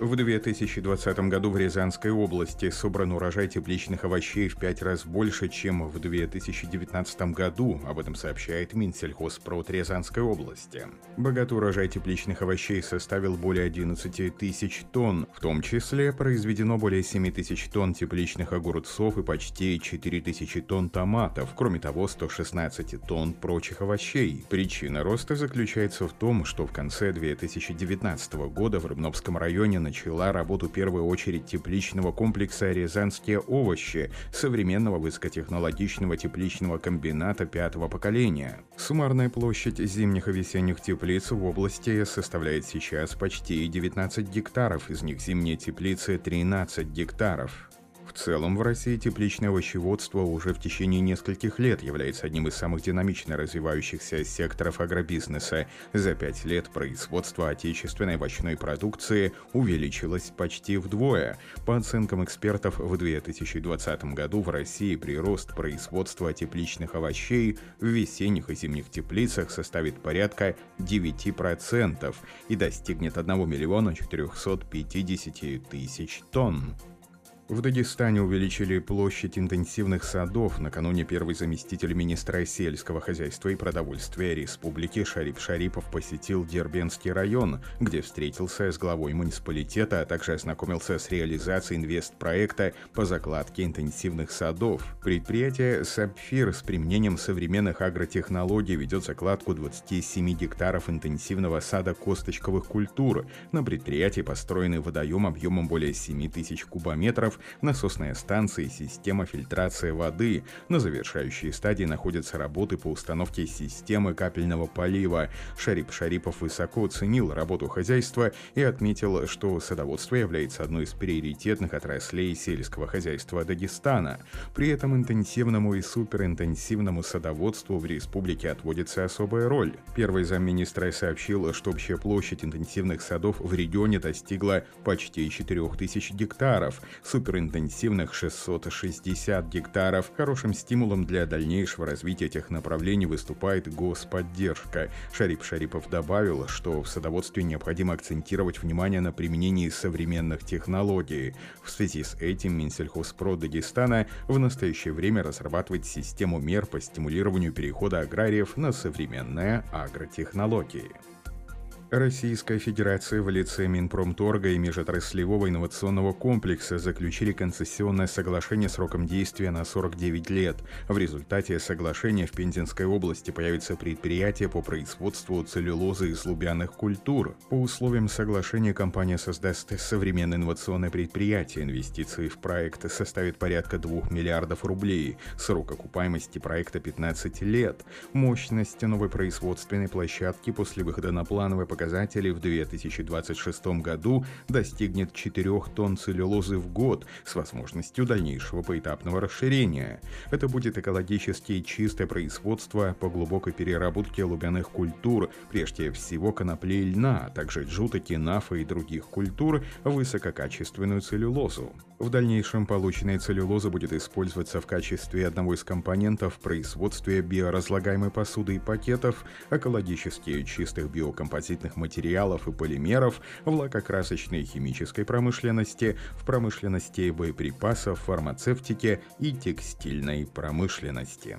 В 2020 году в Рязанской области собран урожай тепличных овощей в пять раз больше, чем в 2019 году, об этом сообщает Минсельхозпрод Рязанской области. Богатый урожай тепличных овощей составил более 11 тысяч тонн, в том числе произведено более 7 тысяч тонн тепличных огурцов и почти 4 тысячи тонн томатов, кроме того 116 тонн прочих овощей. Причина роста заключается в том, что в конце 2019 года в Рыбновском районе начала работу первой очередь тепличного комплекса «Рязанские овощи» современного высокотехнологичного тепличного комбината пятого поколения. Суммарная площадь зимних и весенних теплиц в области составляет сейчас почти 19 гектаров, из них зимние теплицы 13 гектаров. Целом в России тепличное овощеводство уже в течение нескольких лет является одним из самых динамично развивающихся секторов агробизнеса. За пять лет производство отечественной овощной продукции увеличилось почти вдвое. По оценкам экспертов, в 2020 году в России прирост производства тепличных овощей в весенних и зимних теплицах составит порядка 9% и достигнет 1 миллиона 450 тысяч тонн. В Дагестане увеличили площадь интенсивных садов. Накануне первый заместитель министра сельского хозяйства и продовольствия республики Шарип Шарипов посетил Дербенский район, где встретился с главой муниципалитета, а также ознакомился с реализацией инвестпроекта по закладке интенсивных садов. Предприятие «Сапфир» с применением современных агротехнологий ведет закладку 27 гектаров интенсивного сада косточковых культур. На предприятии построены водоем объемом более 7 тысяч кубометров, реакторов, насосная станция и система фильтрации воды. На завершающей стадии находятся работы по установке системы капельного полива. Шарип Шарипов высоко оценил работу хозяйства и отметил, что садоводство является одной из приоритетных отраслей сельского хозяйства Дагестана. При этом интенсивному и суперинтенсивному садоводству в республике отводится особая роль. Первый замминистра сообщил, что общая площадь интенсивных садов в регионе достигла почти 4000 гектаров. Супер суперинтенсивных 660 гектаров. Хорошим стимулом для дальнейшего развития этих направлений выступает господдержка. Шарип Шарипов добавил, что в садоводстве необходимо акцентировать внимание на применении современных технологий. В связи с этим Минсельхозпрод Дагестана в настоящее время разрабатывает систему мер по стимулированию перехода аграриев на современные агротехнологии. Российская Федерация в лице Минпромторга и Межотраслевого инновационного комплекса заключили концессионное соглашение сроком действия на 49 лет. В результате соглашения в Пензенской области появится предприятие по производству целлюлозы из лубяных культур. По условиям соглашения компания создаст современное инновационное предприятие. Инвестиции в проект составят порядка 2 миллиардов рублей. Срок окупаемости проекта 15 лет. Мощность новой производственной площадки после выхода на плановое показатель показатели в 2026 году достигнет 4 тонн целлюлозы в год с возможностью дальнейшего поэтапного расширения. Это будет экологически чистое производство по глубокой переработке лубяных культур, прежде всего конопли и льна, а также джута, кинафа и других культур, высококачественную целлюлозу. В дальнейшем полученная целлюлоза будет использоваться в качестве одного из компонентов в производстве биоразлагаемой посуды и пакетов, экологически чистых биокомпозитных строительных материалов и полимеров, в лакокрасочной и химической промышленности, в промышленности боеприпасов, фармацевтике и текстильной промышленности.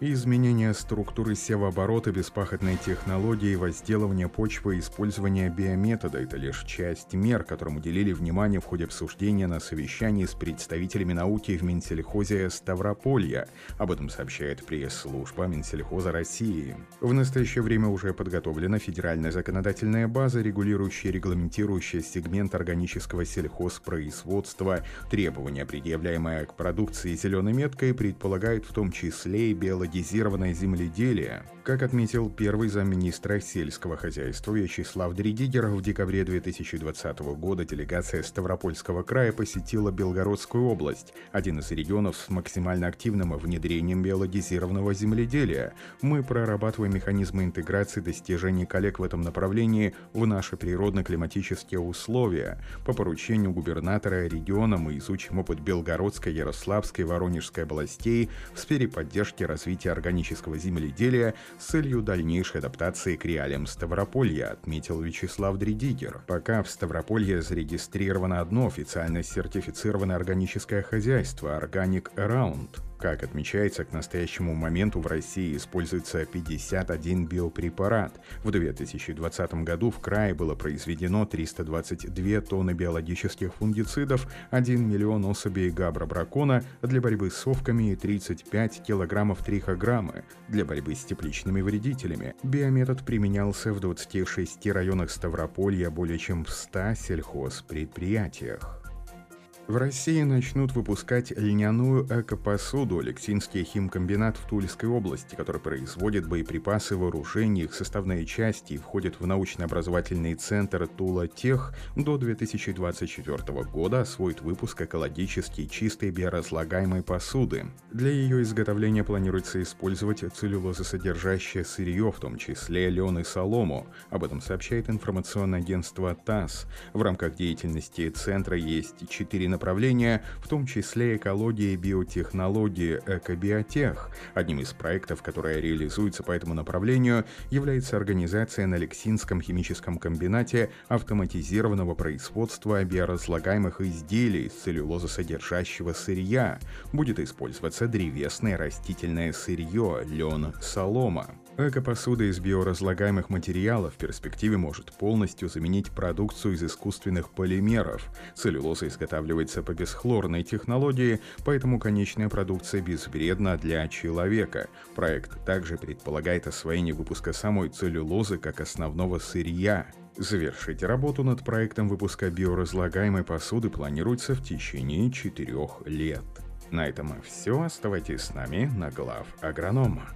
Изменение структуры севооборота, беспахотной технологии, возделывания почвы и использование биометода – это лишь часть мер, которым уделили внимание в ходе обсуждения на совещании с представителями науки в Минсельхозе Ставрополья. Об этом сообщает пресс-служба Минсельхоза России. В настоящее время уже подготовлена федеральная законодательная база, регулирующая и регламентирующая сегмент органического сельхозпроизводства. Требования, предъявляемые к продукции зеленой меткой, предполагают в том числе и биологические биологизированное земледелие. Как отметил первый замминистра сельского хозяйства Вячеслав Дридигер, в декабре 2020 года делегация Ставропольского края посетила Белгородскую область, один из регионов с максимально активным внедрением биологизированного земледелия. Мы прорабатываем механизмы интеграции достижений коллег в этом направлении в наши природно-климатические условия. По поручению губернатора региона мы изучим опыт Белгородской, Ярославской, Воронежской областей в сфере поддержки развития органического земледелия с целью дальнейшей адаптации к реалиям Ставрополья, отметил Вячеслав Дридигер. Пока в Ставрополье зарегистрировано одно официально сертифицированное органическое хозяйство – Organic Around. Как отмечается, к настоящему моменту в России используется 51 биопрепарат. В 2020 году в крае было произведено 322 тонны биологических фунгицидов, 1 миллион особей габробракона для борьбы с совками и 35 килограммов трихограммы для борьбы с тепличными вредителями. Биометод применялся в 26 районах Ставрополья более чем в 100 сельхозпредприятиях. В России начнут выпускать льняную эко-посуду Алексинский химкомбинат в Тульской области, который производит боеприпасы, вооружения, их составные части и входит в научно-образовательный центр Тула Тех, до 2024 года освоит выпуск экологически чистой биоразлагаемой посуды. Для ее изготовления планируется использовать целлюлозосодержащее сырье, в том числе лен и солому. Об этом сообщает информационное агентство ТАСС. В рамках деятельности центра есть четыре направления, в том числе экология и биотехнологии «Экобиотех». Одним из проектов, которые реализуются по этому направлению, является организация на Лексинском химическом комбинате автоматизированного производства биоразлагаемых изделий из целлюлозосодержащего сырья. Будет использоваться древесное растительное сырье, лен, солома. Эко-посуда из биоразлагаемых материалов в перспективе может полностью заменить продукцию из искусственных полимеров. Целлюлоза изготавливается по бесхлорной технологии, поэтому конечная продукция безвредна для человека. Проект также предполагает освоение выпуска самой целлюлозы как основного сырья. Завершить работу над проектом выпуска биоразлагаемой посуды планируется в течение четырех лет. На этом все. Оставайтесь с нами на глав агронома.